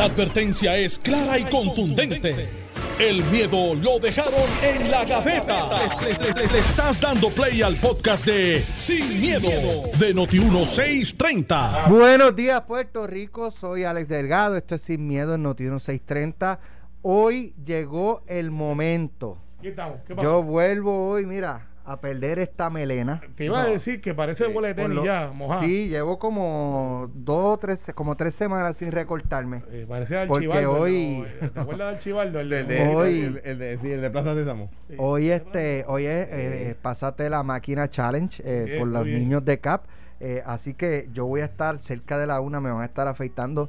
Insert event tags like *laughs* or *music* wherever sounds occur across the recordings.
La advertencia es clara y contundente. El miedo lo dejaron en la gaveta. Le, le- le- le estás dando play al podcast de Sin, miedo, de Noti1630. Buenos días, Puerto Rico. Soy Alex Delgado. Esto es Sin Miedo en Noti 630. Hoy llegó el momento. ¿Qué estamos? ¿Qué pasó? Yo vuelvo hoy, mira, a perder esta melena. Te iba a decir que parece Por tenis lo- ya, mojada. Sí, llevo como dos, tres, como tres semanas sin recortarme. Eh, parece Porque Archibaldo. hoy- ¿no? ¿Te acuerdas de Archibaldo? El de, El de, Hoy- el, el de, sí, el de Plaza Sésamo. Sí. Hoy este, hoy es eh, Pásate la máquina challenge eh, Bien, por los bien. niños de CAP. Eh, así que yo voy a estar cerca de la una, me van a estar afeitando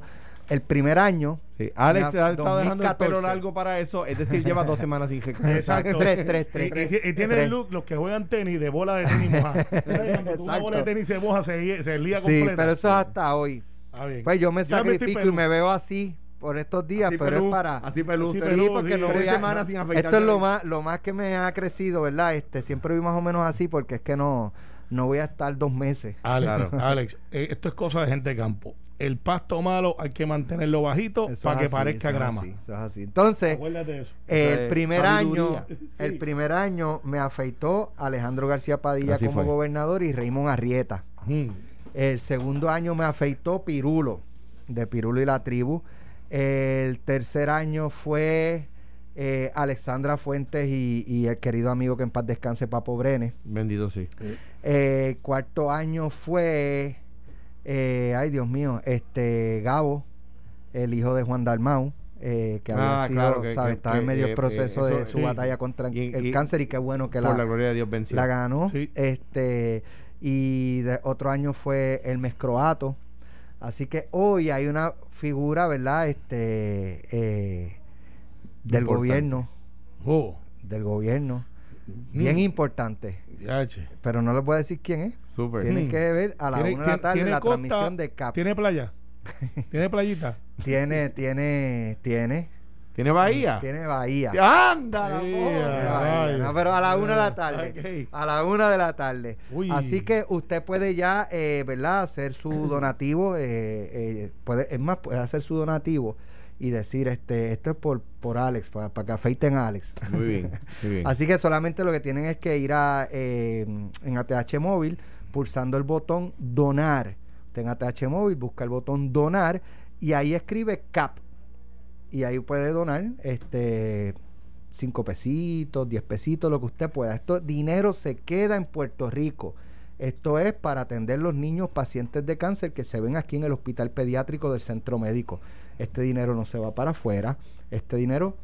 el primer año. Sí, Alex ha estado dejando el 2014. pelo largo para eso, es decir, lleva dos semanas sin *laughs* recortar. Exacto. Tres, tres, tres. Y, y- y tiene Tres. el look, los que juegan tenis, de bola de tenis mojada. *laughs* ¿Sabes? Cuando tú una bola de tenis se moja, se, se lía Sí, completa. pero eso es hasta hoy. Ah, bien. Pues yo me Ya estoy sacrifico y me veo así por estos días, Así pero pelú, es para... Así pelú. Así usted. pelú, Sí, porque sí, no tres voy a- semanas sin afeitarse. Esto es lo más, lo más que me ha crecido, ¿verdad? Este, siempre vi más o menos así porque es que no, no voy a estar dos meses. Alex, Claro. *laughs* Alex eh, esto es cosa de gente de campo. El pasto malo hay que mantenerlo bajito Eso para es que así, parezca eso es grama. así, eso es así. Entonces, Acuérdate de eso. el primer sabiduría. año, el primer año me afeitó Alejandro García Padilla Así como fue. gobernador y Raymond Arrieta. Mm. El segundo año me afeitó Pirulo, de Pirulo y la tribu. El tercer año fue eh, Alexandra Fuentes y, y el querido amigo que en paz descanse, Papo Brenes. Bendito sí. Eh, cuarto año fue, eh, ay Dios mío, este Gabo, el hijo de Juan Dalmau. eh, que había Ah, sido, claro, que- ¿sabe? que- estaba en medio del eh, proceso eso, de su sí, batalla contra Y- el y- cáncer y qué bueno que Por la, la gloria de Dios venció. la ganó. Sí. Este, y de otro año fue el Croato. Así que hoy hay una figura, ¿verdad? Este eh, del Importante. gobierno. Oh, Del gobierno. Bien Mm. importante. Pero no les voy a decir quién es. Súper. Tienen Mm. que ver a la ¿Tiene- una de la tarde la costa? transmisión de CAP. ¿Tiene playa? *laughs* ¿Tiene playita? Tiene, tiene, tiene, ¿Tiene Bahía? tiene Bahía. ¡Anda! Sí, no, pero a la una de la tarde. A la una de la tarde. Uy. Así que usted puede ya, eh, ¿verdad? Hacer su donativo. eh, eh, puede, es más, puede hacer su donativo y decir, este, esto es por, por Alex, para, para que afeiten a Alex. Muy bien, muy *laughs* bien. Así que solamente lo que tienen es que ir a eh, en ATH móvil, pulsando el botón donar. Usted en ATH móvil busca el botón donar y ahí escribe CAP. Y ahí puede donar este 5 pesitos, 10 pesitos, lo que usted pueda. Esto dinero se queda en Puerto Rico. Esto es para atender los niños pacientes de cáncer que se ven aquí en el hospital pediátrico del centro médico. Este dinero no se va para afuera. Este dinero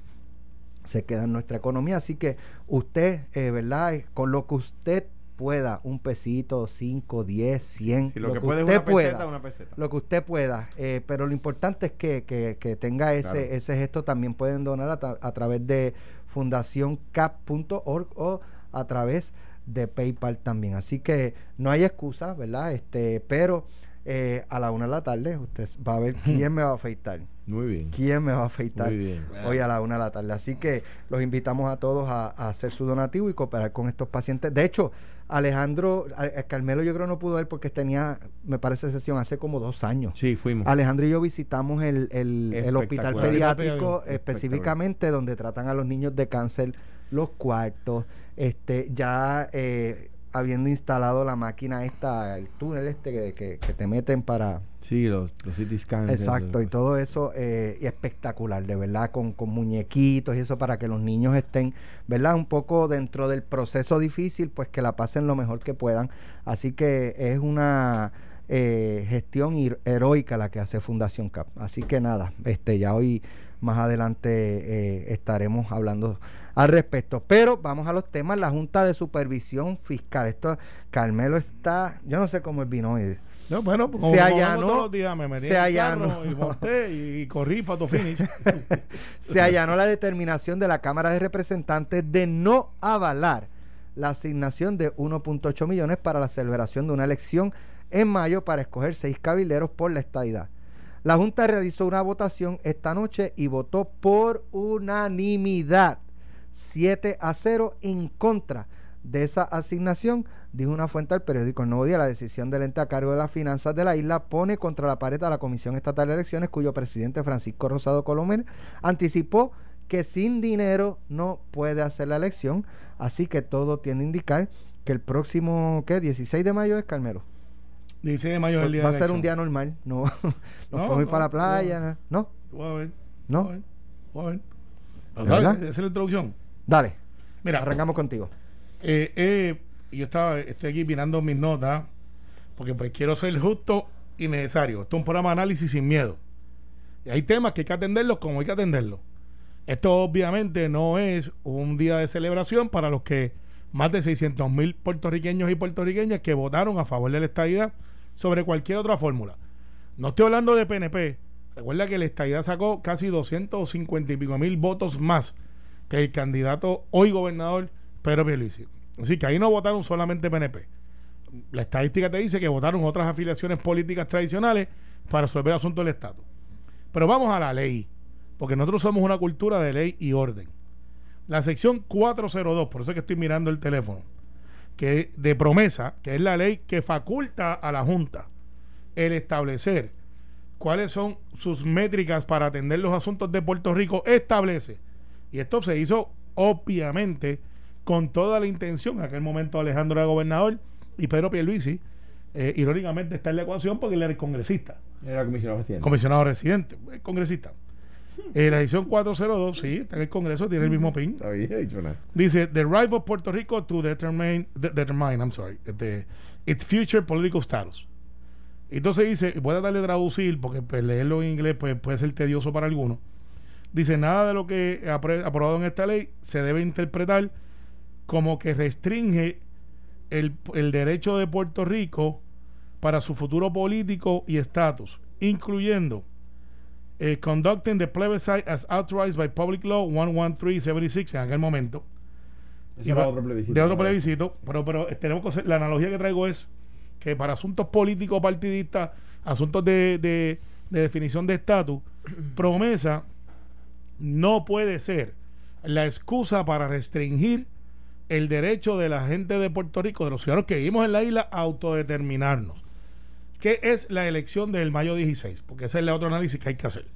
se queda en nuestra economía. Así que usted, eh, ¿verdad? Eh, Con lo que usted pueda, un pesito, 5, 10, 100, Si lo, que, puede usted una peseta, pueda, una peseta. lo que usted pueda. eh, pero lo importante es que, que- que tenga ese, Claro. ese gesto. También pueden donar a, ta- a través de fundacioncap.org o a través de PayPal también. Así que no hay excusa, ¿verdad? Este, pero eh, a la una de la tarde usted va a ver *laughs* quién me va a afeitar. Muy bien. ¿Quién me va a afeitar? Muy bien. hoy a la una de la tarde. Así que los invitamos a todos a, a hacer su donativo y cooperar con estos pacientes. De hecho, Alejandro, a- a Carmelo yo creo no pudo ir porque tenía, me parece, sesión hace como dos años. Sí, fuimos. Alejandro y yo visitamos el, el- el hospital pediátrico específicamente donde tratan a los niños de cáncer los cuartos, este ya eh, habiendo instalado la máquina esta, el túnel este que, que- que te meten para, Sí, los, los CT scans. Exacto, y todo eso eh, y espectacular, de verdad, con, con muñequitos y eso para que los niños estén, ¿verdad? Un poco dentro del proceso difícil, pues que la pasen lo mejor que puedan. Así que es una eh, gestión her- heroica la que hace Fundación CAP. Así que nada, este ya hoy más adelante eh, estaremos hablando al respecto. Pero vamos a los temas, la Junta de Supervisión Fiscal. Esto, Carmelo está, yo no sé cómo él vino hoy. No, bueno, como, Se allanó- todos los días me metí se allanó. y monté y, y corrí para tu *laughs* finish. *laughs* se allanó la determinación de la Cámara de Representantes de no avalar la asignación de 1.8 millones para la celebración de una elección en mayo para escoger seis cabilderos por la estadidad. La Junta realizó una votación esta noche y votó por unanimidad 7 a 0 en contra de esa asignación, dijo una fuente al periódico El Nuevo Día, la decisión del ente a cargo de las finanzas de la isla pone contra la pared a la Comisión Estatal de Elecciones, cuyo presidente Francisco Rosado Colomer anticipó que sin dinero no puede hacer la elección, así que todo tiende a indicar que el próximo, ¿qué? 16 de mayo es Carmelo. 16 de mayo es el día Va a ser un día normal, no, *laughs* nos No, podemos ir no, para la no. playa, ¿no? Voy a ver. ¿No? Voy a ver. Voy a ver. Esa es la introducción. Dale, Mira, arrancamos contigo. eh, eh, yo estaba, estoy aquí mirando mis notas porque pues quiero ser justo y necesario. Esto es un programa de análisis sin miedo. Y hay temas que hay que atenderlos como hay que atenderlos. Esto obviamente no es un día de celebración para los que más de 600 mil puertorriqueños y puertorriqueñas que votaron a favor de la estadidad sobre cualquier otra fórmula. No estoy hablando de PNP. Recuerda que la estadidad sacó casi 250 y pico mil votos más que el candidato hoy gobernador Pedro Pierluisi. Así que ahí no votaron solamente PNP. La estadística te dice que votaron otras afiliaciones políticas tradicionales para resolver asuntos del Estado. Pero vamos a la ley, porque nosotros somos una cultura de ley y orden. La sección 402, por eso es que estoy mirando el teléfono, que de promesa, que es la ley que faculta a la Junta el establecer cuáles son sus métricas para atender los asuntos de Puerto Rico, establece. Y esto se hizo obviamente con toda la intención, en aquel momento Alejandro era gobernador y Pedro Pierluisi, eh, irónicamente está en la ecuación porque él era el congresista Era comisionado presidente. comisionado residente, congresista. Eh, la edición 402, sí, está en el Congreso, tiene el mismo pin. Dice, the right of Puerto Rico to determine, de- determine I'm sorry, its future political status. Entonces dice, voy a darle traducir, porque pues, leerlo en inglés pues, puede ser tedioso para algunos. Dice, nada de lo que aprobado en esta ley se debe interpretar como que restringe el, el derecho de Puerto Rico para su futuro político y estatus, incluyendo eh, conducting the plebiscite as authorized by Public Law 11376 en aquel momento. Eso Y era otro plebiscito. De otro plebiscito, pero, pero tenemos que hacer- la analogía que traigo es que para asuntos políticos partidistas, asuntos de, de- de definición de estatus, promesa no puede ser la excusa para restringir el derecho de la gente de Puerto Rico, de los ciudadanos que vivimos en la isla, a autodeterminarnos. ¿Qué es la elección del mayo 16? Porque ese es el otro análisis que hay que hacer.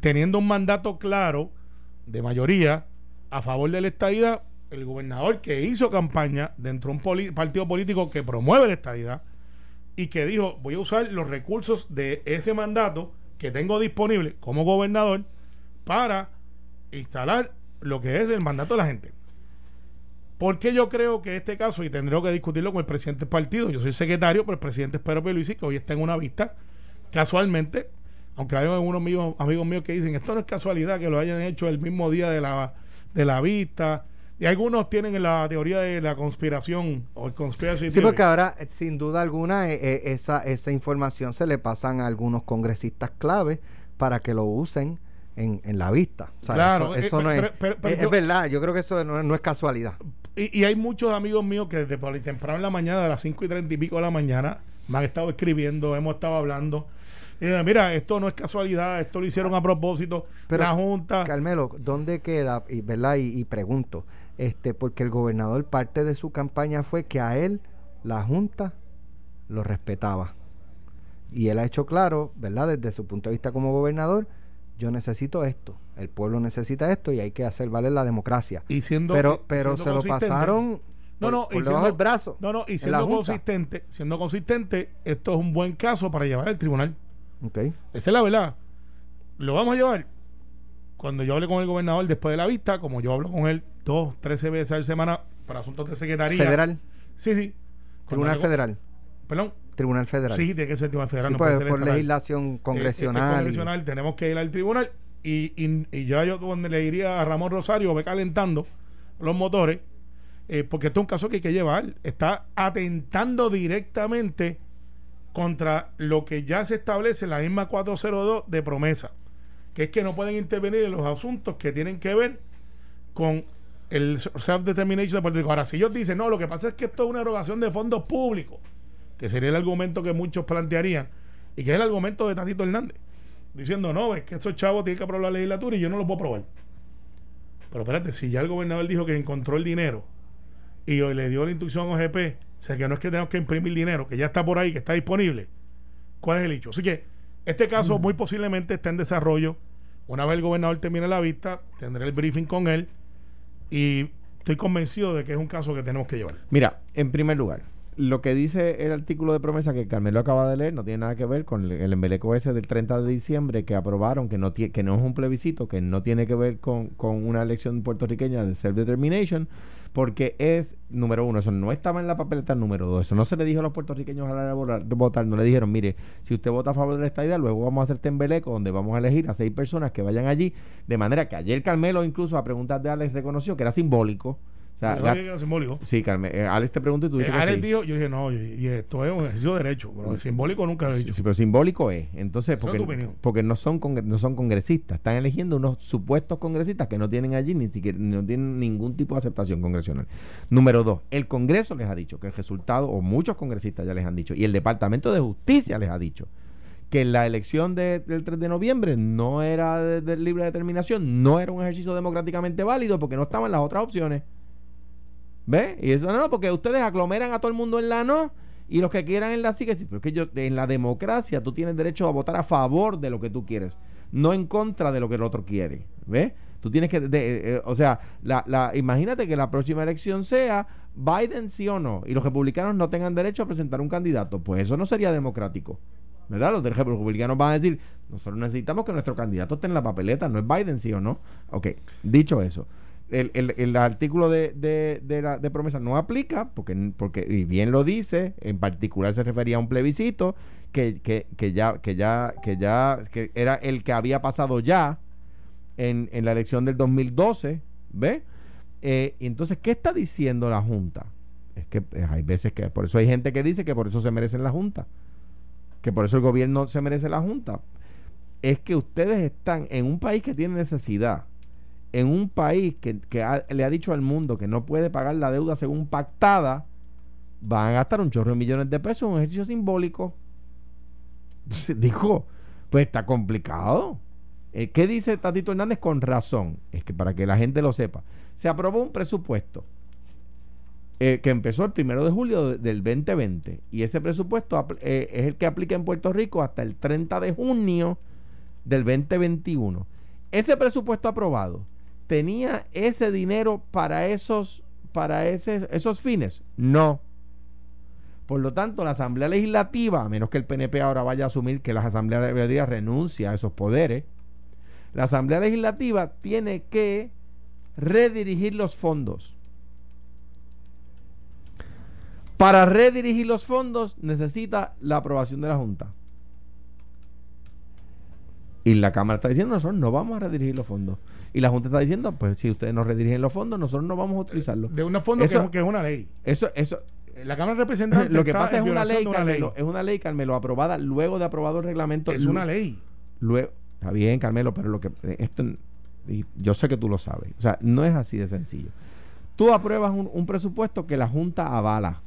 Teniendo un mandato claro de mayoría a favor de la estadidad, el gobernador que hizo campaña dentro de un partido político que promueve la estadidad y que dijo, voy a usar los recursos de ese mandato que tengo disponible como gobernador para instalar lo que es el mandato de la gente. ¿Por qué yo creo que este caso, y tendré que discutirlo con el presidente del partido, yo soy secretario, pero el presidente es Pedro Pierluisi, que hoy está en una vista, casualmente, aunque hay unos amigos, amigos míos que dicen, esto no es casualidad que lo hayan hecho el mismo día de la, de la vista, y algunos tienen la teoría de la conspiración o el conspiracy Sí, theory. porque ahora, eh, sin duda alguna, eh, eh, esa, esa información se le pasan a algunos congresistas clave para que lo usen en, en la vista. O sea, Claro, eso, eh, pero- no es, pero- pero- pero es- verdad, yo creo que eso no, no es casualidad. Y, y hay muchos amigos míos que desde por temprano en la mañana, de las 5 y 30 y pico de la mañana, me han estado escribiendo, hemos estado hablando. Y mira, esto no es casualidad, esto lo hicieron a propósito. Pero, la Junta. Carmelo, ¿dónde queda? Y, ¿verdad? Y, y pregunto, este, porque el gobernador parte de su campaña fue que a él la Junta lo respetaba. Y él ha hecho claro, ¿verdad? Desde su punto de vista como gobernador, yo necesito esto, el pueblo necesita esto y hay que hacer valer la democracia. y siendo, pero pero siendo se lo pasaron No, no, por y debajo siendo- del brazo. No, no, y siendo consistente, siendo consistente, esto es un buen caso para llevar al tribunal. Ok. Esa es la verdad. Lo vamos a llevar. Cuando yo hable con el gobernador después de la vista, como yo hablo con él dos, trece veces a la semana para asuntos de secretaría. Federal, Sí, sí. Tribunal Federal, Perdón. Tribunal Federal. Sí, tiene que ser tribunal federal. Sí, no pues, puede ser por estatal. legislación eh, congresional. y- tenemos que ir al tribunal y, y, y ya yo donde le diría a Ramón Rosario, ve calentando los motores, eh, porque esto es un caso que hay que llevar. Está atentando directamente contra lo que ya se establece en la misma 402 de promesa, que es que no pueden intervenir en los asuntos que tienen que ver con el self-determination de Puerto Rico. Ahora, si ellos dicen, no, lo que pasa es que esto es una erogación de fondos públicos, que sería el argumento que muchos plantearían, y que es el argumento de Tatito Hernández, diciendo, no, es que estos chavos tienen que aprobar la legislatura y yo no lo puedo aprobar. Pero espérate, si ya el gobernador dijo que encontró el dinero y hoy le dio la instrucción a OGP, o sea que no es que tenemos que imprimir dinero, que ya está por ahí, que está disponible. ¿Cuál es el hecho? Así que este caso muy posiblemente está en desarrollo. Una vez el gobernador termine la vista, tendré el briefing con él y estoy convencido de que es un caso que tenemos que llevar. Mira, en primer lugar, lo que dice el artículo de promesa que Carmelo acaba de leer no tiene nada que ver con el- el embeleco ese del 30 de diciembre que aprobaron, que no, que no es un plebiscito, que no tiene que ver con, con una elección puertorriqueña de self-determination, porque es, número uno, eso no estaba en la papeleta, número dos, eso no se le dijo a los puertorriqueños a la hora de votar, no le dijeron, mire, si usted vota a favor de esta idea, luego vamos a hacer este embeleco donde vamos a elegir a seis personas que vayan allí, de manera que ayer Carmelo incluso a preguntas de Alex reconoció que era simbólico. O sea, la- que simbólico. Sí, Carmen. eh, Alex te preguntó y tú Eh, dijiste que Alex sí. dijo, yo dije, no, y, y esto es un ejercicio de derecho, pero simbólico nunca he Sí, dicho. sí, pero simbólico es. Entonces, Esa es porque, porque no son no son congresistas, están eligiendo unos supuestos congresistas que no tienen allí ni siquiera no tienen ningún tipo de aceptación congresional. Número dos, el Congreso les ha dicho que el resultado, o muchos congresistas ya les han dicho, y el Departamento de Justicia les ha dicho que la elección de- del 3 de noviembre no era de, de libre determinación, no era un ejercicio democráticamente válido porque no estaban las otras opciones. ¿Ve? Y eso no, porque ustedes aglomeran a todo el mundo en la no y los que quieran en la sí que sí. Pero es que yo, en la democracia tú tienes derecho a votar a favor de lo que tú quieres, no en contra de lo que el otro quiere. ¿Ves? Tú tienes que, de- eh, o sea, la, la, imagínate que la próxima elección sea Biden sí o no, y los republicanos no tengan derecho a presentar un candidato. Pues eso no sería democrático. ¿Verdad? Los republicanos van a decir, nosotros necesitamos que nuestro candidato esté en la papeleta, no es Biden sí o no. Ok, dicho eso, el, el- el artículo de, de, de promesa no aplica, porque, porque, y bien lo dice, en particular se refería a un plebiscito que, que, que ya, que ya, que ya, que era el que había pasado ya en, en la elección del 2012, ¿ve? Eh, entonces, ¿qué está diciendo la Junta? Es que eh, hay veces que, por eso hay gente que dice que por eso se merecen la Junta, que por eso el gobierno se merece la Junta. Es que ustedes están en un país que tiene necesidad, en un país que, le ha dicho al mundo que no puede pagar la deuda según pactada, van a gastar un chorro de millones de pesos en un ejercicio simbólico. *laughs* Dijo, pues está complicado. Eh, ¿Qué dice Tatito Hernández? Con razón. Es que para que la gente lo sepa. Se aprobó un presupuesto eh, que empezó el primero de julio de- del 2020 y ese presupuesto eh, es el que aplica en Puerto Rico hasta el 30 de junio del 2021. Ese presupuesto aprobado tenía ese dinero para esos para esos fines? No. Por lo tanto, la Asamblea Legislativa, a menos que el PNP ahora vaya a asumir que la Asamblea Legislativa renuncia a esos poderes, la Asamblea Legislativa tiene que redirigir los fondos. Para redirigir los fondos necesita la aprobación de la Junta. Y la Cámara está diciendo, nosotros no vamos a redirigir los fondos. Y la Junta está diciendo, pues si ustedes no redirigen los fondos, nosotros no vamos a utilizarlos. De una fondo que es, que es una ley. Eso, eso, La Cámara de Representantes *laughs* lo que pasa es una ley, una Carmelo, es una ley, Carmelo, aprobada luego de aprobado el reglamento. Es una ley. Luego, está bien, Carmelo, pero lo que eh, esto, y yo sé que tú lo sabes. O sea, no es así de sencillo. Tú apruebas un, un presupuesto que la Junta avala,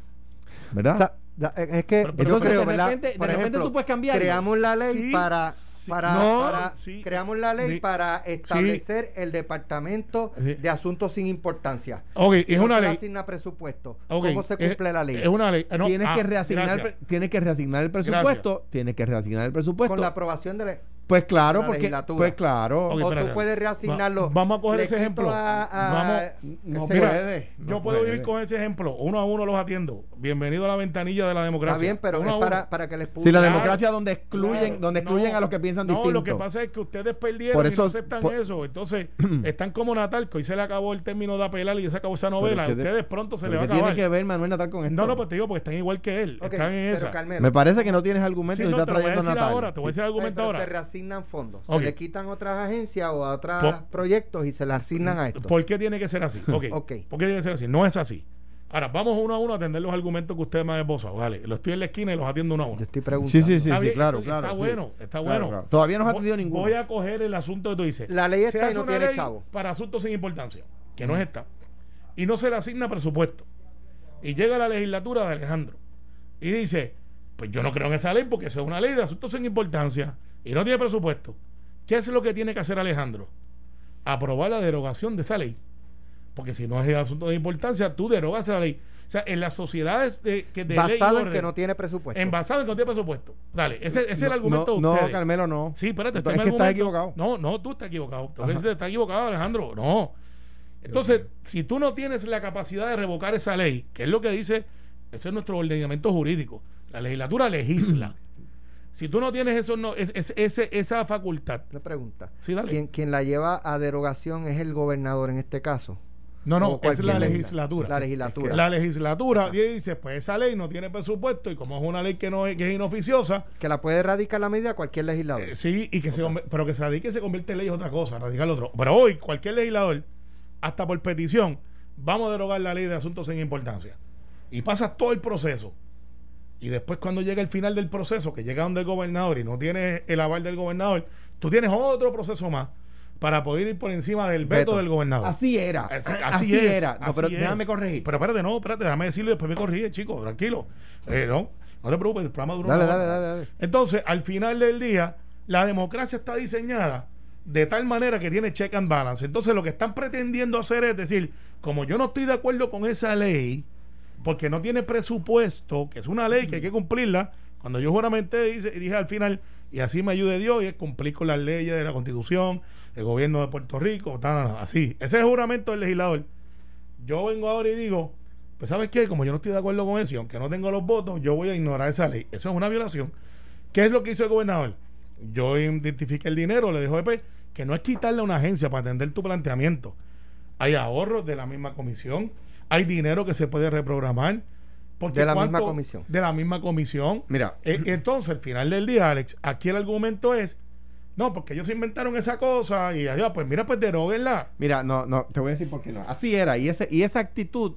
¿verdad? O sea, ya, eh, es que Pero- pero yo entonces, creo, de ¿verdad? repente- de repente ejemplo, tú puedes cambiarlo. creamos la ley Sí, para, sí. para, No, para- sí. creamos la ley Sí. para establecer el departamento Sí. de asuntos sin importancia. Ok, Si es no una ley. asigna presupuesto. ¿Cómo se es- cumple la ley? Es una ley. Ah, no, tienes, ah, que reasignar, gracias. pre- tienes que reasignar el presupuesto, tienes que reasignar el presupuesto. Con la aprobación de la pues claro, la porque legislatura. pues claro. Ok, o tú puedes reasignarlo. Va- vamos a coger ese ejemplo. a- a- Vamos- No Mira, puede, no yo puedo puede. vivir con ese ejemplo. Uno a uno los atiendo. Bienvenido a la ventanilla de la democracia. Está bien, pero Uno es para, para que les Si la democracia donde excluyen, Claro, donde excluyen no, a los que piensan no, distinto. lo que pasa es que ustedes perdieron Por y eso- no aceptan por- eso. Entonces, *clears throat* están como Natal, que hoy se le acabó el término de apelar y se acabó esa novela. ¿qué A de- ustedes pronto se ¿Pero le va a qué tiene acabar. que ver Manuel Natal con esto? No, no, pues te digo, porque están igual que él. Ok, están en esa. Me parece que no tienes argumento y no, está te lo voy a trayendo decir Natal. ahora, te voy a decir argumento ahora. Se reasignan fondos. Se le quitan otras agencias o a otros Por- proyectos y se le asignan a esto. ¿Por qué tiene que ser así? *laughs* ¿Por qué tiene que ser así? No es así. Ahora, vamos uno a uno a atender los argumentos que ustedes me han esbozado. Vale, los estoy en la esquina y los atiendo uno a uno. Yo estoy preguntando. Sí, sí, sí, sí, claro, eso claro. Está sí. bueno, está Claro, bueno. claro. Todavía no ha Voy- atendido ninguno. Voy a coger el asunto que tú dices. La ley está y no tiene chavo. Para asuntos sin importancia, que no es esta. Y no se le asigna presupuesto. Y llega la legislatura de Alejandro y dice: Pues yo no creo en esa ley porque eso es una ley de asuntos sin importancia y no tiene presupuesto. ¿Qué es lo que tiene que hacer Alejandro? Aprobar la derogación de esa ley. porque si no es asunto de importancia, tú derogas la ley. O sea, en las sociedades de, que de ley Basado en orden, que no tiene presupuesto. en basado en que no tiene presupuesto. Dale, ese, ese es el argumento no, de ustedes. No, Carmelo, no. Sí, espérate, Es este que es mi estás equivocado. No, no, tú estás equivocado. Decir, estás equivocado, Alejandro. No. Entonces, si tú no tienes la capacidad de revocar esa ley, que es lo que dice, eso es nuestro ordenamiento jurídico. La legislatura legisla. si tú no tienes eso, no, es, es- ese- esa facultad. Le pregunta. Sí, dale. ¿Quién, quien la lleva a derogación es el gobernador en este caso? No, no, es la legislatura. La legislatura. La legislatura y dice, pues esa ley no tiene presupuesto y como es una ley que no es, que es inoficiosa, Que la puede erradicar la medida cualquier legislador. eh, sí, y que se pero que se radique y se convierte en ley es otra cosa, radical otro. Pero hoy cualquier legislador, hasta por petición, vamos a derogar la ley de asuntos sin importancia. Y pasas todo el proceso. Y después cuando llega el final del proceso, que llega donde el gobernador y no tienes el aval del gobernador, tú tienes otro proceso más para poder ir por encima del veto, Veto. del gobernador. Así era. Así, Así, así es, era. No, así pero es. déjame corregir. Pero espérate, no, espérate, déjame decirlo y después me corrige, chico, tranquilo. Eh, no, no te preocupes, el programa dura Dale, dale, dale, dale. Entonces, al final del día, la democracia está diseñada de tal manera que tiene check and balance. Entonces, lo que están pretendiendo hacer es decir, como yo no estoy de acuerdo con esa ley, porque no tiene presupuesto, que es una ley que hay que cumplirla, cuando yo juramenté dice, y dije al final, y así me ayude Dios, y es cumplir con las leyes de la Constitución, el gobierno de Puerto Rico, tal, tal, así. Ese es el juramento del legislador. Yo vengo ahora y digo, pues ¿sabes qué? Como yo no estoy de acuerdo con eso, y aunque no tengo los votos, yo voy a ignorar esa ley. Eso es una violación. ¿Qué es lo que hizo el gobernador? Yo identifiqué el dinero, le dijo EP, que no es quitarle a una agencia para atender tu planteamiento. Hay ahorros de la misma comisión, hay dinero que se puede reprogramar. Porque De la misma comisión. De la misma comisión. Mira. Eh, entonces, al final del día, Alex, aquí el argumento es, no, porque ellos inventaron esa cosa y allá, pues mira, pues deroguenla. Mira, no, no, te voy a decir por qué no. Así era. Y, ese, y esa actitud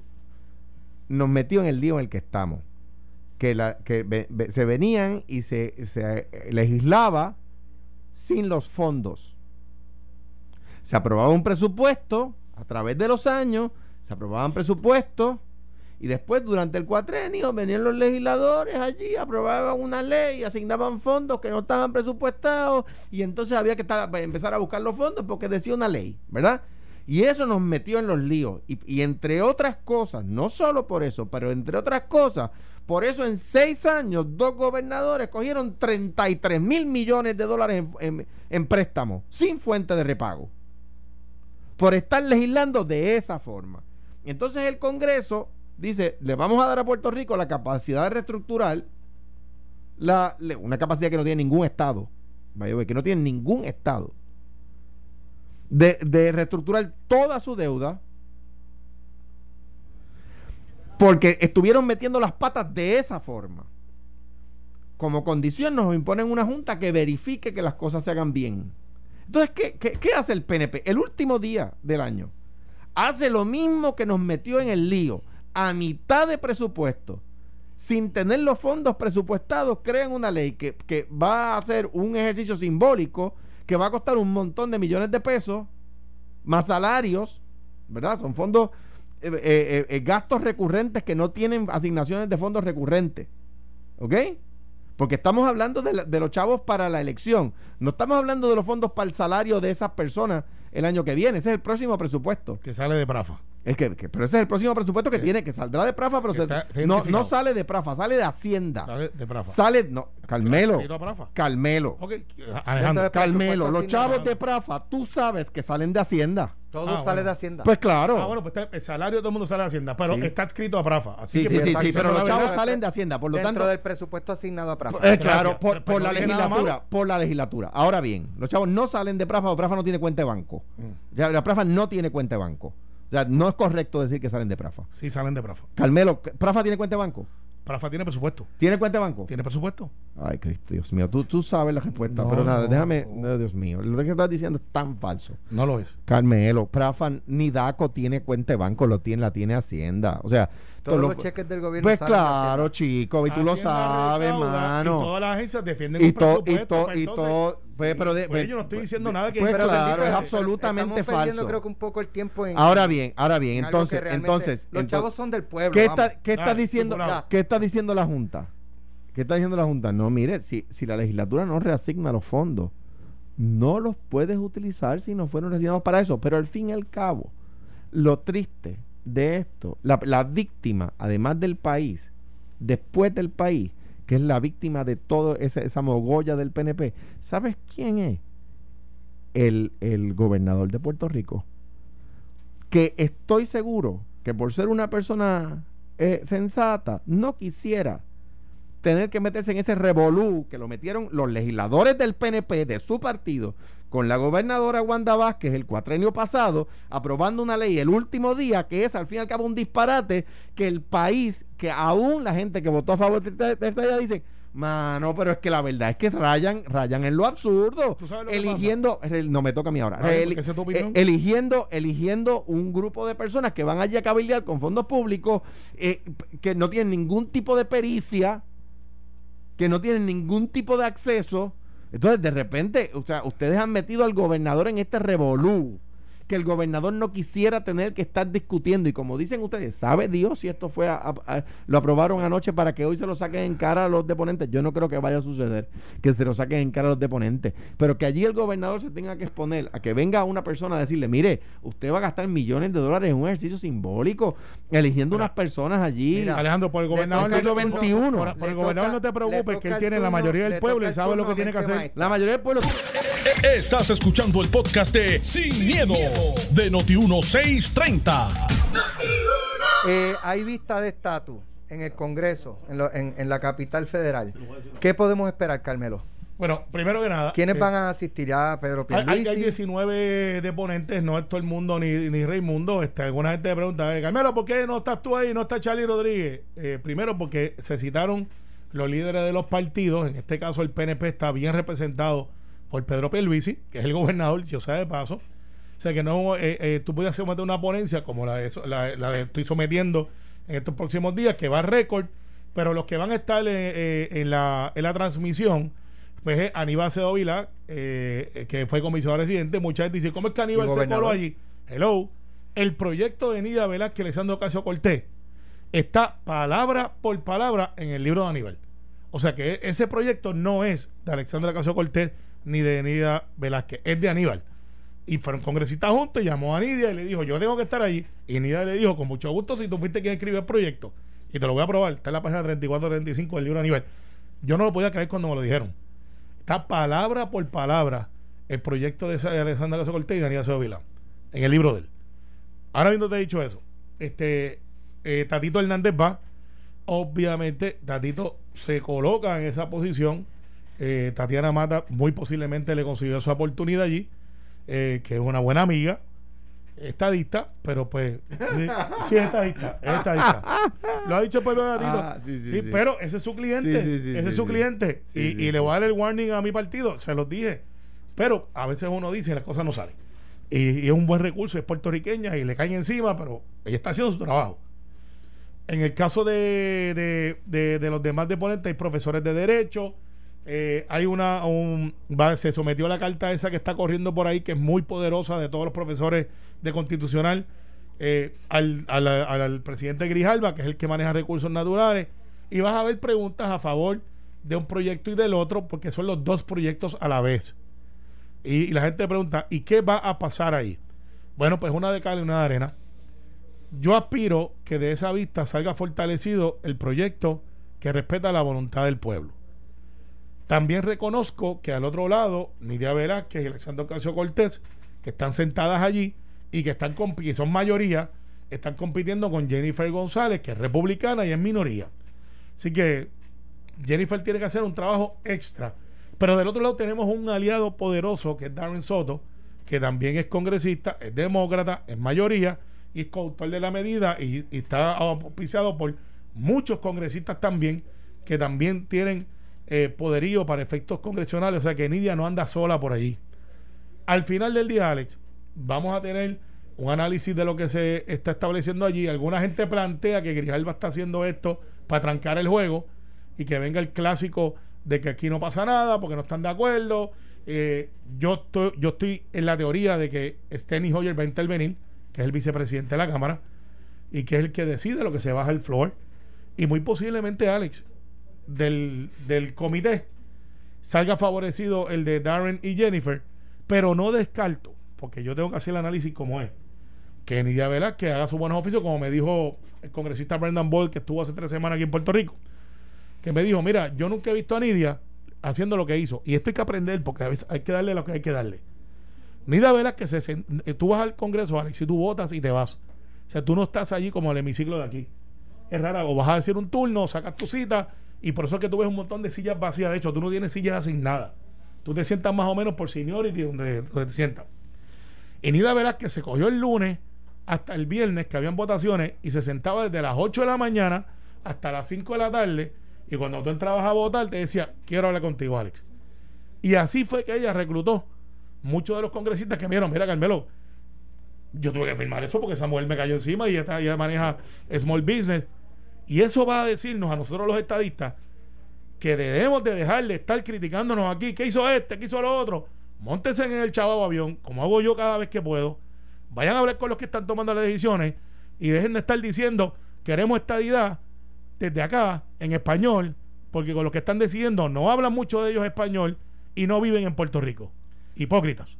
nos metió en el lío en el que estamos. Que, la, que se venían y se, se eh, legislaba sin los fondos. Se aprobaba un presupuesto a través de los años, se aprobaban presupuestos y después durante el cuatrenio venían los legisladores allí, aprobaban una ley, asignaban fondos que no estaban presupuestados y entonces había que estar- empezar a buscar los fondos porque decía una ley, ¿verdad? Y eso nos metió en los líos. Y, y entre otras cosas, no solo por eso, pero entre otras cosas, por eso en seis años dos gobernadores cogieron 33 mil millones de dólares en, en- en préstamos, sin fuente de repago, por estar legislando de esa forma. Entonces el Congreso dice, le vamos a dar a Puerto Rico la capacidad de reestructurar la, una capacidad que no tiene ningún Estado, que no tiene ningún Estado, de, reestructurar toda su deuda, porque estuvieron metiendo las patas de esa forma. Como condición nos imponen una junta que verifique que las cosas se hagan bien. Entonces, ¿qué, qué, qué hace el PNP? El último día del año. Hace lo mismo que nos metió en el lío. A mitad de presupuesto. Sin tener los fondos presupuestados, crean una ley que, va a hacer un ejercicio simbólico que va a costar un montón de millones de pesos, más salarios, ¿verdad? Son fondos, eh, eh, eh, gastos recurrentes que no tienen asignaciones de fondos recurrentes. ¿Ok? Porque estamos hablando de, la- de los chavos para la elección. No estamos hablando de los fondos para el salario de esas personas el año que viene. Ese es el próximo presupuesto. Que sale de Prafa. Es que, que- pero ese es el próximo presupuesto que tiene, que saldrá de Prafa, pero se- no, no sale de Prafa, sale de Hacienda. Sale de Prafa. Sale, no, Carmelo. Carmelo, Ok, Alejandro. Dentro Carmelo, los chavos de Prafa, tú sabes que salen de Hacienda. Todo Ah, sale bueno. de Hacienda. Pues claro. Ah, bueno, pues el salario de todo el mundo sale de Hacienda, pero Sí. está adscrito a Prafa. Así sí, que sí, pues, sí, pero los chavos salen de Hacienda, por lo Dentro tanto... del presupuesto asignado a Prafa. Eh, Gracias. claro, por, Pero- por pero la legislatura, por la legislatura. Ahora bien, los chavos no salen de Prafa, porque Prafa no tiene cuenta de banco. Mm. Ya, la Prafa no tiene cuenta de banco. O sea, no es correcto decir que salen de Prafa. Sí, salen de Prafa. Carmelo, ¿Prafa tiene cuenta de banco? Prafa tiene presupuesto. ¿Tiene cuenta de banco? Tiene presupuesto. Ay, Cristo, Dios mío, tú, tú sabes la respuesta, No, pero nada, no, déjame, no. Dios mío, lo que estás diciendo es tan falso. No lo es. Carmelo, Prafa ni DACO tiene cuenta de banco, lo tiene, la tiene Hacienda. O sea, Todos todo los lo- cheques del gobierno Pues claro, chico, y tú lo sabes, mano. Y todas las agencias defienden Y un todo, y presupuesto. todo, pues, y entonces, todo, pues, pero de- pues pues, yo no estoy pues, diciendo nada que pues Pero, claro, es absolutamente estamos falso. creo que un poco el tiempo en. Ahora bien, ahora bien, en entonces, entonces, Los entonces, chavos son del pueblo. ¿qué vamos. está, qué está Dale, diciendo, qué está diciendo la Junta? ¿Qué está diciendo la Junta? No, mire, si, si la legislatura no reasigna los fondos, no los puedes utilizar si no fueron reasignados para eso. Pero al fin y al cabo, Lo triste de esto, la, la víctima, además del país, después del país, que es la víctima de toda esa, esa mogolla del PNP, ¿sabes quién es? El, el gobernador de Puerto Rico. Que estoy seguro que por ser una persona eh, sensata, no quisiera tener que meterse en ese revolú que lo metieron los legisladores del PNP de su partido con la gobernadora Wanda Vázquez el cuatrenio pasado, aprobando una ley el último día que es al fin y al cabo un disparate que el país, que aún la gente que votó a favor de esta idea dice, mano, pero es que la verdad es que rayan, rayan en lo absurdo, eligiendo, no me toca a mí ahora, eh, eligiendo, eligiendo un grupo de personas que van allí a cabildear con fondos públicos, eh, que no tienen ningún tipo de pericia, que no tienen ningún tipo de acceso entonces, de repente, o sea, ustedes han metido al gobernador en este revolú que el gobernador no quisiera tener que estar discutiendo. Y como dicen ustedes, ¿sabe Dios si esto fue lo aprobaron anoche para que hoy se lo saquen en cara a los deponentes? Yo no creo que vaya a suceder que se lo saquen en cara a los deponentes. Pero que allí el gobernador se tenga que exponer a que venga una persona a decirle, mire, usted va a gastar millones de dólares en un ejercicio simbólico, eligiendo unas personas allí. Alejandro, por el gobernador del siglo XXI. Por, el gobernador no te preocupes, que él tiene la mayoría del pueblo y sabe lo que tiene que hacer. La mayoría del pueblo. Estás escuchando el podcast de Sin, miedo, de Noti1630. Eh, hay vista de estatus en el Congreso, en, la capital federal. ¿Qué podemos esperar, Carmelo? Bueno, primero que nada. ¿Quiénes eh, van a asistir? Ya Pedro Pierluisi. Hay, hay 19 deponentes, no es todo el mundo ni, ni Reymundo. Este, alguna gente me pregunta, eh, Carmelo, ¿por qué no estás tú ahí no está Charlie Rodríguez? primero porque se citaron los líderes de los partidos, en este caso el PNP está bien representado por Pedro Pierluisi, que es el gobernador, yo sé de paso. O sea que no, eh, eh, tú puedes someter una ponencia como la de, la, la de estoy sometiendo en estos próximos días, que va a récord, pero los que van a estar eh, en, la, en la transmisión, pues es Aníbal Cedovila, que fue comisionado residente. Mucha gente dice, ¿cómo es que Aníbal se coló allí? Hello. El proyecto de Nida Velázquez Alexandro Casio Cortés está palabra por palabra en el libro de Aníbal. O sea que ese proyecto no es de Alexandra Casio Cortés ni de Nidia Velázquez, es de Aníbal. Y fueron congresistas juntos, y llamó a Nidia y le dijo, yo tengo que estar allí. Y Nidia le dijo, con mucho gusto, si tú fuiste quien escribió el proyecto, y te lo voy a probar, está en la página 34-35 del libro Aníbal. Yo no lo podía creer cuando me lo dijeron. Está palabra por palabra el proyecto de Alessandra Caso Cortés y Daniel Vila en el libro de él. Ahora viendo te he dicho eso, este eh, Tatito Hernández va, obviamente Tatito se coloca en esa posición eh, Tatiana Mata muy posiblemente le consiguió su oportunidad allí, eh, que es una buena amiga, estadista, pero pues sí, es estadista, es estadista. Lo ha dicho Pedro Gatito. Ah, pero ese es su cliente, ese es su cliente. y, le voy a dar el warning a mi partido, se los dije. Pero a veces uno dice y las cosas no salen. Y, es un buen recurso, es puertorriqueña y le caen encima, pero ella está haciendo su trabajo. En el caso de, de, de los demás deponentes, hay profesores de derecho, eh, hay una se sometió a la carta esa que está corriendo por ahí que es muy poderosa de todos los profesores de constitucional eh, al, al, presidente Grijalba que es el que maneja recursos naturales y vas a ver preguntas a favor de un proyecto y del otro porque son los dos proyectos a la vez. Y, y la gente pregunta ¿y qué va a pasar ahí? bueno pues una de cal y una de arena. Yo aspiro que de esa vista salga fortalecido el proyecto que respeta la voluntad del pueblo también reconozco que al otro lado, Nidia Velázquez y Alexandro Casio Cortés, que están sentadas allí y que están que son mayoría, están compitiendo con Jennifer González, que es republicana y es minoría. Así que Jennifer tiene que hacer un trabajo extra. Pero del otro lado tenemos un aliado poderoso que es Darren Soto, que también es congresista, es demócrata, es mayoría y es coautor de la medida y, y está auspiciado por muchos congresistas también que también tienen eh, poderío para efectos congresionales. O sea que Nidia no anda sola por allí. Al final del día, Alex, vamos a tener un análisis de lo que se está estableciendo allí. Alguna gente plantea que Grijalba está haciendo esto para trancar el juego y que venga el clásico de que aquí no pasa nada porque no están de acuerdo. Eh, yo, estoy, yo estoy en la teoría de que Steny Hoyer va a intervenir, que es el vicepresidente de la Cámara, y que es el que decide lo que se baja el floor. Y muy posiblemente, Alex, del, del comité salga favorecido el de Darren y Jennifer, pero no descarto, porque yo tengo que hacer el análisis como es, que Nidia que haga su buenos oficios, como me dijo el congresista Brendan Ball, que estuvo hace tres semanas aquí en Puerto Rico, que me dijo, mira, yo nunca he visto a Nidia haciendo lo que hizo, y esto hay que aprender porque hay que darle lo que hay que darle. Nidia Velázquez, se, eh, tú vas al Congreso, Alex, y tú votas y te vas. O sea, tú no estás allí como el hemiciclo de aquí. Es raro, o vas a decir un turno, sacas tu cita, y por eso es que tú ves un montón de sillas vacías. De hecho, tú no tienes sillas asignadas. Tú te sientas más o menos por seniority donde, te sientas. Y Nida que se cogió el lunes hasta el viernes que habían votaciones y se sentaba desde las 8 de la mañana hasta las 5 de la tarde. Y cuando tú entrabas a votar, te decía, quiero hablar contigo, Alex. Y así fue que ella reclutó muchos de los congresistas que me dijeron, mira, Carmelo, yo tuve que firmar eso porque Samuel me cayó encima y ella, ella maneja small business. Y eso va a decirnos a nosotros los estadistas que debemos de dejar de estar criticándonos aquí. ¿Qué hizo este? ¿Qué hizo lo otro? Móntense en el chavo avión, como hago yo cada vez que puedo. Vayan a hablar con los que están tomando las decisiones y dejen de estar diciendo queremos estadidad desde acá en español, porque con los que están decidiendo no hablan mucho de ellos español y no viven en Puerto Rico. Hipócritas.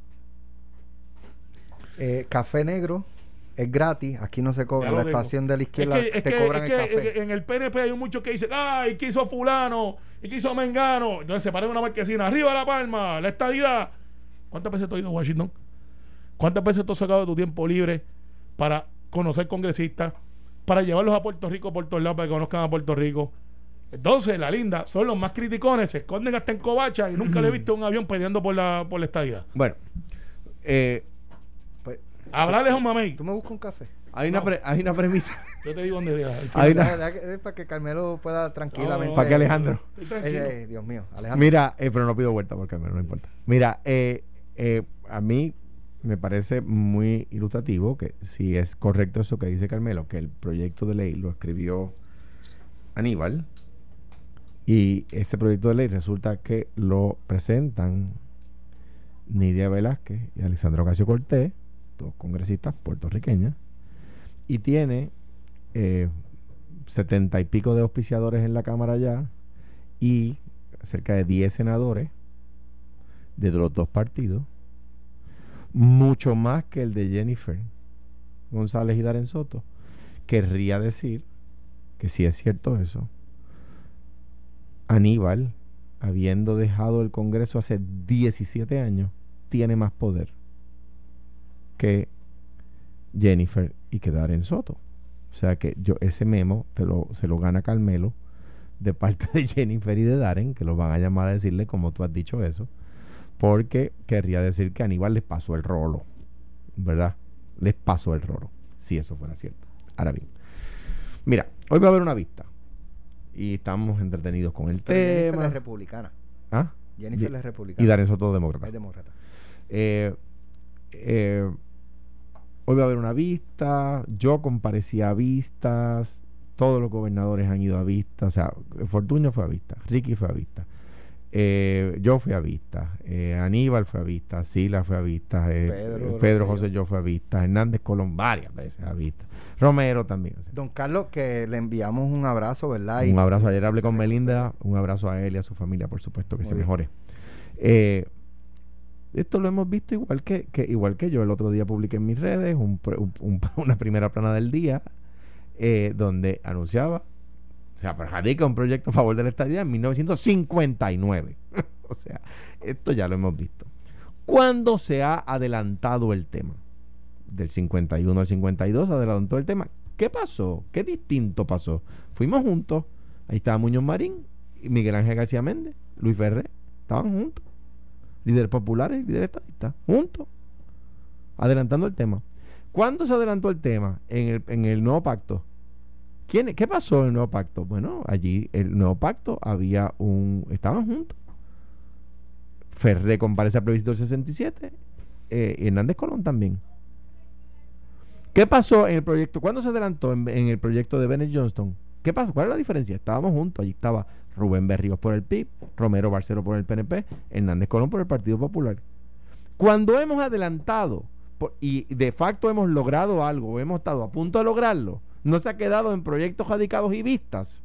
Eh, café negro es gratis, aquí no se cobra. La estación de la izquierda te cobran el café. En el PNP hay muchos que dicen, ay, ¿qué hizo fulano? ¿Y qué hizo Mengano? Entonces se paran una marquesina, arriba la palma, la estadidad. ¿Cuántas veces tú has ido a Washington? ¿Cuántas veces tú has sacado de tu tiempo libre para conocer congresistas, para llevarlos a Puerto Rico por todos lados para que conozcan a Puerto Rico? Entonces, la linda, son los más criticones, se esconden hasta en covacha y nunca le he *clears throat* visto un avión peleando por la, por la estadía. Bueno, eh, hablarles un mamey. ¿Tú me buscas un café? Hay, una, hay una premisa. *laughs* Yo te digo dónde hay para que Carmelo pueda tranquilamente. para que Alejandro. Eh, eh, Dios mío, Alejandro. Mira, eh, pero no pido vuelta porque Carmelo, no importa. Mira, eh, eh, a mí me parece muy ilustrativo que si es correcto eso que dice Carmelo, que el proyecto de ley lo escribió Aníbal y ese proyecto de ley resulta que lo presentan Nidia Velázquez y Alessandro Casio Cortés, dos congresistas puertorriqueñas, y tiene eh, setenta y pico de auspiciadores en la Cámara ya y cerca de 10 senadores de los dos partidos, mucho más que el de Jennifer González y Darren Soto. Querría decir que si es cierto eso, Aníbal, habiendo dejado el Congreso hace 17 años, tiene más poder que Jennifer y que Darren Soto. O sea que yo ese memo te lo, se lo gana Carmelo de parte de Jennifer y de Darren, que lo van a llamar a decirle como tú has dicho eso porque querría decir que Aníbal les pasó el rolo, ¿verdad? Les pasó el rolo, si eso fuera cierto. Ahora bien, mira, hoy va a haber una vista y estamos entretenidos con el tema. Jennifer es republicana. ¿Ah? Jennifer es republicana. Y Darren Soto demócrata. Es demócrata. Eh, eh, hoy va a haber una vista, yo comparecía a vistas, todos los gobernadores han ido a vistas, o sea, Fortunio fue a vista, Ricky fue a vista. Eh, yo fui a vista, eh, Aníbal fue a vista, Sila fue a vista, eh, Pedro, José yo fue a vista, Hernández Colón varias veces a vista, Romero también. Don Carlos, que le enviamos un abrazo, ¿verdad? Un abrazo, ayer hablé con Melinda, un abrazo a él y a su familia, por supuesto, que se mejore. Esto lo hemos visto igual que, igual que yo. El otro día publiqué en mis redes *laughs* una primera plana del día donde anunciaba o sea, radica un proyecto a favor de la estadía en 1959. *laughs* o sea, esto ya lo hemos visto. ¿Cuándo se ha adelantado el tema? Del 51 al 52 adelantó el tema. ¿Qué pasó? ¿Qué distinto pasó? Fuimos juntos. Ahí estaba Muñoz Marín, Miguel Ángel García Méndez, Luis Ferrer. Estaban juntos. Líderes populares, líderes estadistas. Juntos. Adelantando el tema. ¿Cuándo se adelantó el tema? En el, en el nuevo pacto ¿Qué pasó en el nuevo pacto? Bueno, allí el nuevo pacto había un. Estaban juntos. Ferré comparece al plebiscito del 67 eh, y Hernández Colón también. ¿Qué pasó en el proyecto? ¿Cuándo se adelantó en, el proyecto de Bennett Johnston? ¿Qué pasó? ¿Cuál es la diferencia? Estábamos juntos. Allí estaba Rubén Berríos por el PIB, Romero Barcero por el PNP, Hernández Colón por el Partido Popular. Cuando hemos adelantado y de facto hemos logrado algo, hemos estado a punto de lograrlo, no se ha quedado en proyectos radicados y vistas,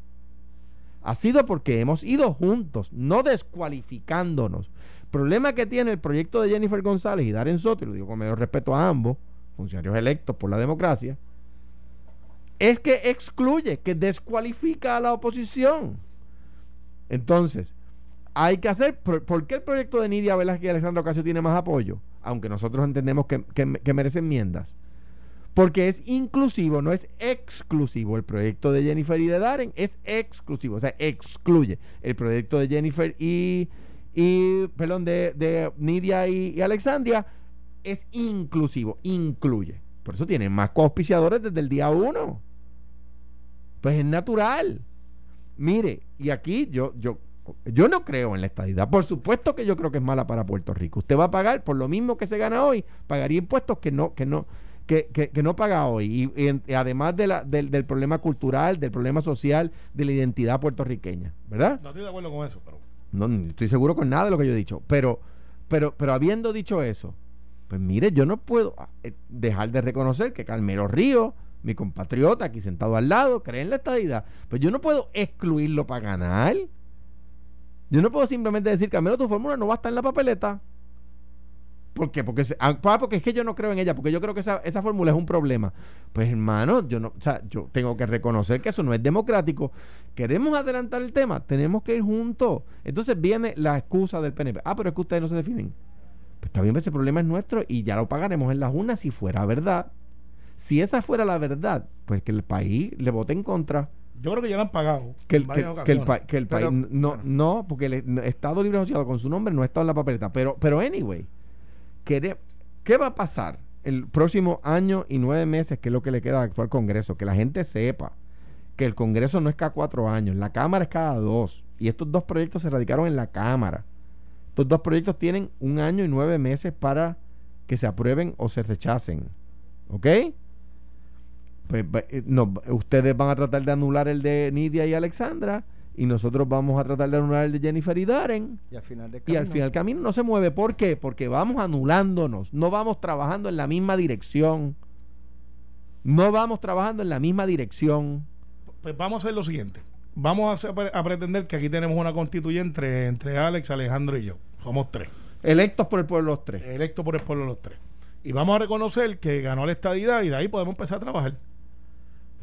ha sido porque hemos ido juntos, no descualificándonos. problema que tiene el proyecto de Jennifer González y Darren Soto, lo digo con mayor respeto a ambos, funcionarios electos por la democracia, es que excluye, que descualifica a la oposición. Entonces, hay que hacer, ¿por, qué el proyecto de Nidia Velázquez y Alexandra Ocasio tiene más apoyo? Aunque nosotros entendemos que, que merece enmiendas porque es inclusivo, no es exclusivo. El proyecto de Jennifer y de Darren es exclusivo, o sea, excluye. El proyecto de Jennifer y, y perdón, de, Nidia y, Alexandria es inclusivo, incluye. Por eso tienen más coauspiciadores desde el día uno. Pues es natural. Mire, y aquí yo, yo, yo no creo en la estadidad. Por supuesto que yo creo que es mala para Puerto Rico. Usted va a pagar por lo mismo que se gana hoy, pagaría impuestos que no, que no, que, que, no paga hoy. Y, además de la, del, problema cultural, del problema social, de la identidad puertorriqueña. ¿Verdad? No estoy de acuerdo con eso, pero. No, estoy seguro con nada de lo que yo he dicho. Pero, pero, pero habiendo dicho eso, pues mire, yo no puedo ah, eh, dejar de reconocer que Carmelo Río, mi compatriota aquí sentado al lado, cree en la estadidad. Pues yo no puedo excluirlo para ganar. Yo no puedo simplemente decir, Carmelo, tu fórmula no va a estar en la papeleta. ¿Por qué? Porque, ah, porque es que yo no creo en ella, porque yo creo que esa, esa fórmula es un problema. Pues hermano, yo no, o sea, yo tengo que reconocer que eso no es democrático. Queremos adelantar el tema, tenemos que ir juntos. Entonces viene la excusa del PNP. Ah, pero es que ustedes no se definen. Pues está bien, ese problema es nuestro y ya lo pagaremos en las urnas si fuera verdad. Si esa fuera la verdad, pues que el país le vote en contra. Yo creo que ya lo han pagado. Que el, que, el, país. No, no, porque el Estado Libre Asociado con su nombre no está en la papeleta. Pero, pero anyway ¿Qué va a pasar el próximo año y nueve meses, que es lo que le queda al actual Congreso? Que la gente sepa que el Congreso no es cada cuatro años, la Cámara es cada dos. Y estos dos proyectos se radicaron en la Cámara. Estos dos proyectos tienen un año y nueve meses para que se aprueben o se rechacen. ¿Ok? Pues, eh, no, ustedes van a tratar de anular el de Nidia y Alexandra y nosotros vamos a tratar de anular el de Jennifer y Darren. Y al final del camino. Y al final camino no se mueve. ¿Por qué? Porque vamos anulándonos. No vamos trabajando en la misma dirección. No vamos trabajando en la misma dirección. Pues vamos a hacer lo siguiente. Vamos a, a pretender que aquí tenemos una constituyente entre, Alex, Alejandro y yo. Somos tres. Electos por el pueblo los tres. Electos por el pueblo los tres. Y vamos a reconocer que ganó la estadidad y de ahí podemos empezar a trabajar.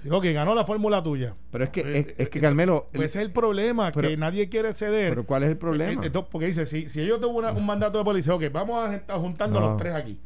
Sí, ok, ganó la fórmula tuya. Pero es que, eh, es, que Carmelo. Pues ese es el problema, que nadie quiere ceder. Pero ¿cuál es el problema? Eh, porque dice, si, si ellos tuvo un mandato de policía, ok, vamos a estar juntando los tres aquí.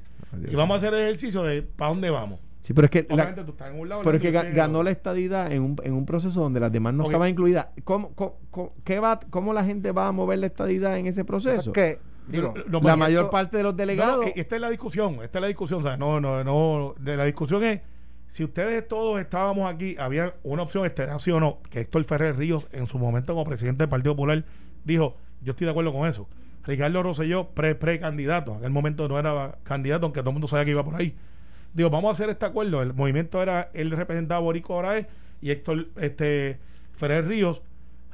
y vamos a hacer el ejercicio de para dónde vamos. Sí, pero es que, pero que ganó la estadidad en un, en un proceso donde las demás no estaban incluidas. ¿Cómo, cómo, qué va, ¿Cómo la gente va a mover la estadidad en ese proceso? que Digo, la mayor parte de los delegados. E, esta es la discusión, esta es la discusión. O sea, no, no, no. De la discusión es si ustedes todos estábamos aquí, había una opción, este, sí o no, que Héctor Ferrer Ríos, en su momento como presidente del Partido Popular, dijo: Yo estoy de acuerdo con eso. Ricardo Rosselló, pre-candidato, en aquel momento no era candidato, aunque todo el mundo sabía que iba por ahí. Digo, vamos a hacer este acuerdo. El movimiento era, él representaba a Borico y Héctor este, Ferrer Ríos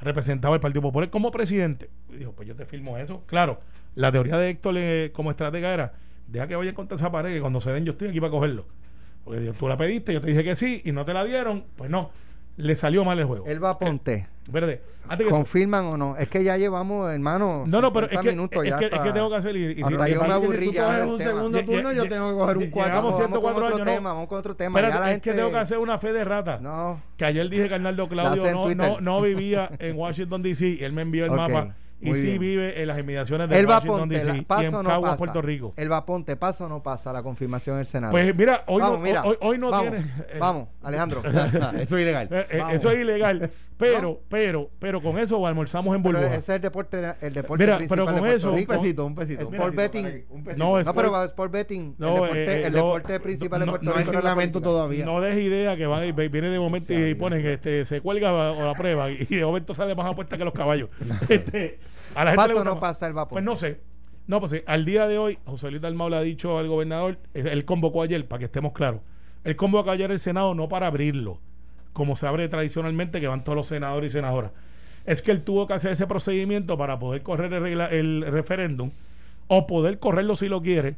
representaba el Partido Popular como presidente. Y dijo, pues yo te firmo eso. Claro, la teoría de Héctor eh, como estratega era, deja que vaya contra esa pared, que cuando se den yo estoy aquí para cogerlo. Porque tú la pediste, yo te dije que sí y no te la dieron, pues no. Le salió mal el juego. Él va a Ponte. Verde. ¿Confirman o no? Es que ya llevamos, hermano. No, no, pero es que, es, que, es que tengo que hacer. Y, y si, yo me aburrí si tú coges un segundo turno, yo tengo que coger un cuarto. Vamos, vamos con otro años. Tema, vamos con otro tema. Pero es que tengo que hacer una fe de rata. No. Que ayer dije que Arnaldo Claudio no, no, no, vivía en Washington, D.C. y él me envió el mapa y sí vive en las inmediaciones de Washington DC y en Caguas, Puerto Rico. El Vaponte, ¿pasa o no pasa la confirmación del Senado? Pues mira, hoy no, Hoy, hoy, no vamos, tiene... Eh, vamos, Alejandro. *laughs* *laughs* eso es ilegal. Eh, eh, eso es ilegal. *laughs* Pero, pero, pero con eso almorzamos en burbuja. ese es el deporte, el deporte mira, pero con eso... Un pesito, un pesito. Sport betting. Un pesito. No, no, pero Sport betting, el deporte, el deporte principal de Puerto Rico. No hay reglamento todavía. No des idea que va, viene de momento y ponen, este, se cuelga o la prueba y de momento sale más apuesta que los caballos. este... ¿Pasa o no pasa el vapor? Pues no sé. No, pues al día de hoy, José Luis Dalmau le ha dicho al gobernador, él convocó ayer, para que estemos claros, él convocó ayer el Senado no para abrirlo, como se abre tradicionalmente, que van todos los senadores y senadoras. Es que él tuvo que hacer ese procedimiento para poder correr el, referéndum, o poder correrlo si lo quiere,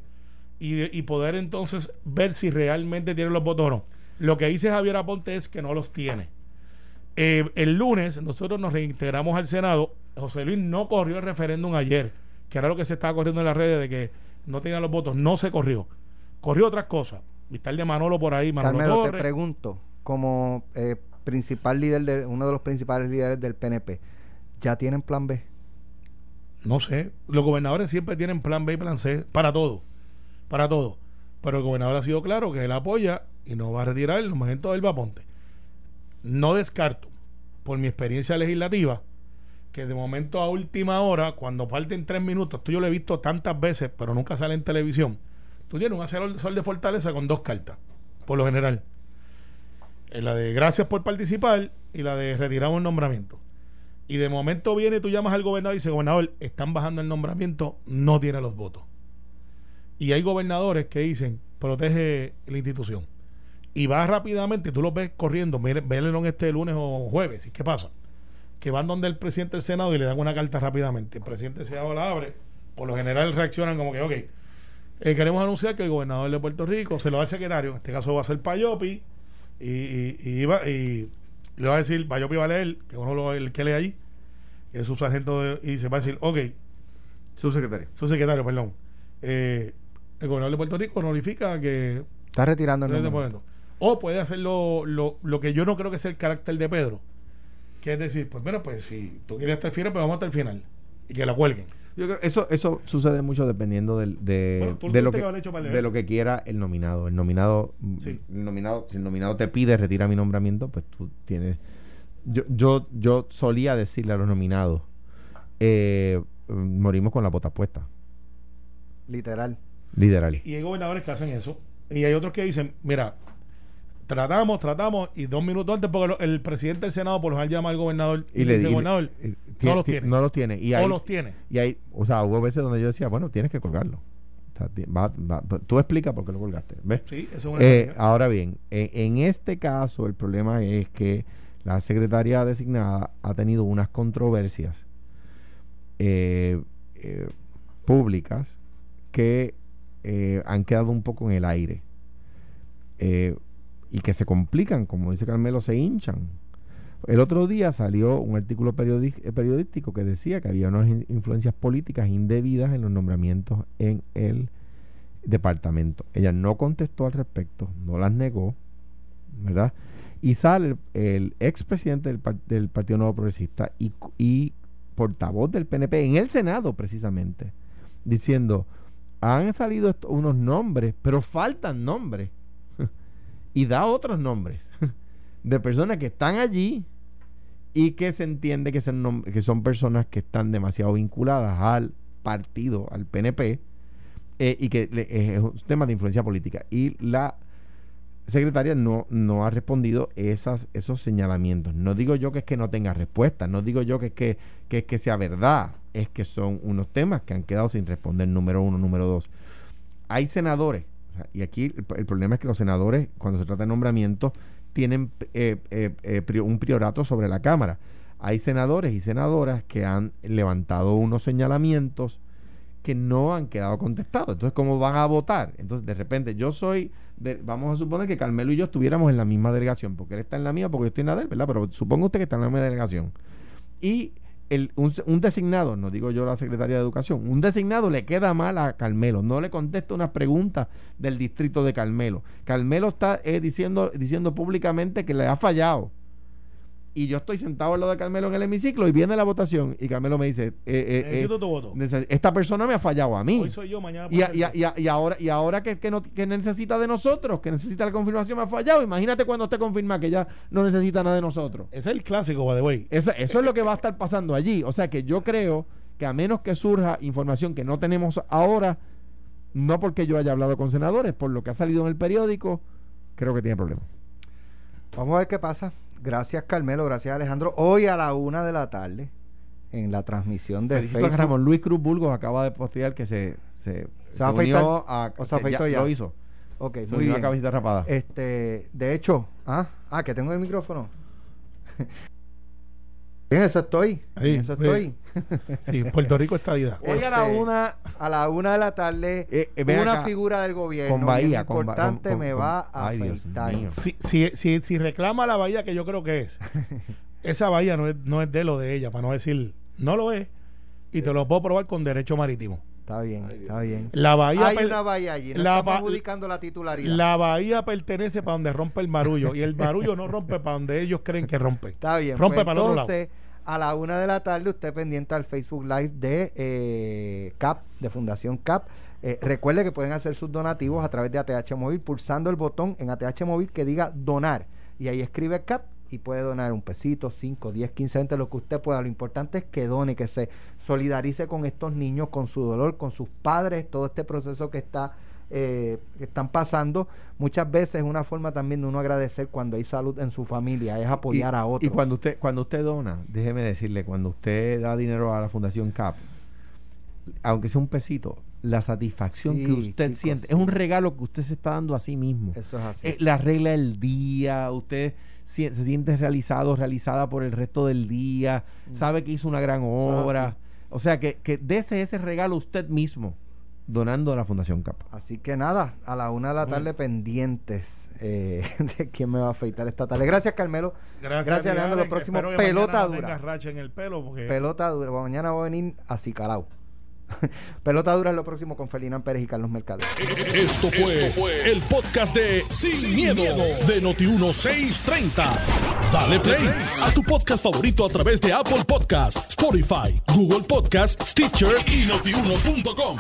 y, poder entonces ver si realmente tiene los votos o no. Lo que dice Javier Aponte es que no los tiene. Eh, el lunes nosotros nos reintegramos al Senado. José Luis no corrió el referéndum ayer, que era lo que se estaba corriendo en las redes de que no tenía los votos. No se corrió. Corrió otras cosas. Y el de Manolo por ahí, Manolo Carmelo, te pregunto, como eh, principal líder, de, uno de los principales líderes del PNP, ¿ya tienen plan B? No sé. Los gobernadores siempre tienen plan B y plan C para todo. Para todo. Pero el gobernador ha sido claro que él apoya y no va a retirar el nombramiento del Vaponte. No descarto, por mi experiencia legislativa, que de momento a última hora, cuando falten tres minutos, esto yo lo he visto tantas veces, pero nunca sale en televisión. Tú tienes un asesor de fortaleza con dos cartas, por lo general. Eh, La de gracias por participar y la de retiramos el nombramiento. Y de momento viene, tú llamas al gobernador y dice, gobernador, están bajando el nombramiento, no tiene los votos. Y hay gobernadores que dicen, protege la institución. Y va rápidamente, tú los ves corriendo, vélenlo este lunes o jueves, ¿y qué pasa? Que van donde el presidente del Senado y le dan una carta rápidamente. El presidente del Senado la abre, por lo general reaccionan como que, ok, eh, queremos anunciar que el gobernador de Puerto Rico se lo da al secretario, en este caso va a ser Payopi, y, y, y, iba- y le va a decir, Payopi va a leer, que uno lo, el que lee allí, que es su sargento, de- y se va a decir, ok, Subsecretario. su secretario, perdón, eh, el gobernador de Puerto Rico notifica que Está retirando el nombre. O puede hacer lo, lo, lo que yo no creo que sea el carácter de Pedro. Que es decir, pues mira, pues si tú quieres estar final, pues vamos hasta el final. Y que la cuelguen. Yo creo eso eso sucede mucho dependiendo del, de, Bueno, tú lo de lo que de de lo que quiera el nominado. El nominado, Sí. el nominado, si el nominado te pide retira mi nombramiento, pues tú tienes. Yo yo yo solía decirle a los nominados, eh, morimos con la bota puesta, Literal. literal. Y hay gobernadores que hacen eso. Y hay otros que dicen, mira, tratamos, tratamos, y dos minutos antes, porque lo- el presidente del Senado por lo general llama al gobernador y, le dice, gobernador, no los tie- tiene. No los tiene. Y o ahí, los tiene. y ahí, o sea, hubo veces donde yo decía, bueno, tienes que colgarlo. O sea, ti- va- va- tú explica por qué lo colgaste. ¿Ves? Sí, eso es una Eh, ahora bien, en, en este caso el problema es que la secretaria designada ha tenido unas controversias eh, eh, públicas que han quedado un poco en el aire eh, y que se complican, como dice Carmelo, se hinchan. El otro día salió un artículo eh, periodístico que decía que había unas in- influencias políticas indebidas en los nombramientos en el departamento. Ella no contestó al respecto, no las negó, ¿verdad? Y sale el, expresidente del, par- del Partido Nuevo Progresista y, y portavoz del PNP en el Senado, precisamente, diciendo, han salido unos nombres, pero faltan nombres. Y da otros nombres *laughs* de personas que están allí y que se entiende que son, que son personas que están demasiado vinculadas al partido, al PNP, eh, y que es un tema de influencia política. Y la secretaria no, no ha respondido esas, esos señalamientos. No digo yo que es que no tenga respuesta, no digo yo que que, que es que sea verdad, es que son unos temas que han quedado sin responder, número uno, número dos. Hay senadores, y aquí el, problema es que los senadores, cuando se trata de nombramientos, tienen eh, eh, eh, un priorato sobre la Cámara. Hay senadores y senadoras que han levantado unos señalamientos que no han quedado contestados. Entonces, ¿cómo van a votar? Entonces, de repente, yo soy, de- vamos a suponer que Carmelo y yo estuviéramos en la misma delegación, porque él está en la mía, porque yo estoy en la de él, ¿verdad? Pero suponga usted que está en la misma delegación. Y un, designado, no digo yo la secretaria de Educación, un designado le queda mal a Carmelo, no le contesta unas preguntas del distrito de Carmelo. Carmelo está eh, diciendo, diciendo públicamente que le ha fallado. Y yo estoy sentado al lado de Carmelo en el hemiciclo y viene la votación y Carmelo me dice, eh, eh, eh, tu voto. Esta persona me ha fallado a mí. Hoy soy yo, mañana Y, puede a- ser y, a- tú. y a- y ahora, y ahora que, que, no- que necesita de nosotros, que necesita la confirmación, me ha fallado. Imagínate cuando usted confirma que ya no necesita nada de nosotros. Ese es el clásico, by the way. Esa- eso es lo que va a estar pasando allí. O sea que yo creo que a menos que surja información que no tenemos ahora, no porque yo haya hablado con senadores, por lo que ha salido en el periódico, creo que tiene problemas. Vamos a ver qué pasa. Gracias, Carmelo. Gracias, Alejandro. Hoy a la una de la tarde, en la transmisión de Felicito a Facebook. Ramón Luis Cruz Burgos acaba de postear que se, se, ¿Se a unió a, ¿O se se- afeitó ya? Lo hizo. Ok, Se muy unió a bien. cabecita rapada. Este, de hecho, ah, ah, que tengo el micrófono. Bien, eso estoy. Ahí, en eso estoy. *laughs* Sí, Puerto Rico está ida. Hoy a la este, una A la una de la tarde, Eh, eh, una acá. figura del gobierno Con Bahía, importante con- con- me va a Ay, mío. Si, si, si, si reclama la bahía que yo creo que es, *laughs* esa bahía no es, no es de lo de ella, para no decir, no lo es, y te lo puedo probar con derecho marítimo. Está bien, está bien. La bahía Hay una bahía allí, no la estamos adjudicando la titularidad. La bahía pertenece para donde rompe el marullo y el marullo no rompe para donde ellos creen que rompe. Está bien. Rompe pues para el otro lado. A la una de la tarde, usted pendiente al Facebook Live de eh, CAP, de Fundación CAP. Eh, recuerde que pueden hacer sus donativos a través de ATH Móvil pulsando el botón en ATH Móvil que diga donar. Y ahí escribe CAP y puede donar un pesito, 5, 10, 15, 20, lo que usted pueda. Lo importante es que done, que se solidarice con estos niños, con su dolor, con sus padres, todo este proceso que está eh, están pasando. Muchas veces es una forma también de uno agradecer cuando hay salud en su familia, es apoyar y, a otros. Y cuando usted, cuando usted dona, déjeme decirle, cuando usted da dinero a la Fundación CAP, aunque sea un pesito, la satisfacción Sí, que usted chicos, siente, sí. es un regalo que usted se está dando a sí mismo. Eso es así. Eh, la regla del día, usted si- se siente realizado, realizada por el resto del día, sabe que hizo una gran obra. O sea, que, que dese ese regalo usted mismo, donando a la Fundación CAP. Así que nada, a la una de la tarde pendientes eh, *laughs* de quién me va a afeitar esta tarde. Gracias, Carmelo. Gracias, Mijares, Leandro. Lo próximo, pelota dura. tengas racha en el pelo porque Pelota dura. Mañana va a venir a Cicalao. *laughs* pelota dura es lo próximo con Ferdinand Pérez y Carlos Mercader. Esto fue, el podcast de Sin, miedo, de Noti1630. Dale play a tu podcast favorito a través de Apple Podcasts, Spotify, Google Podcasts, Stitcher y notiuno.com.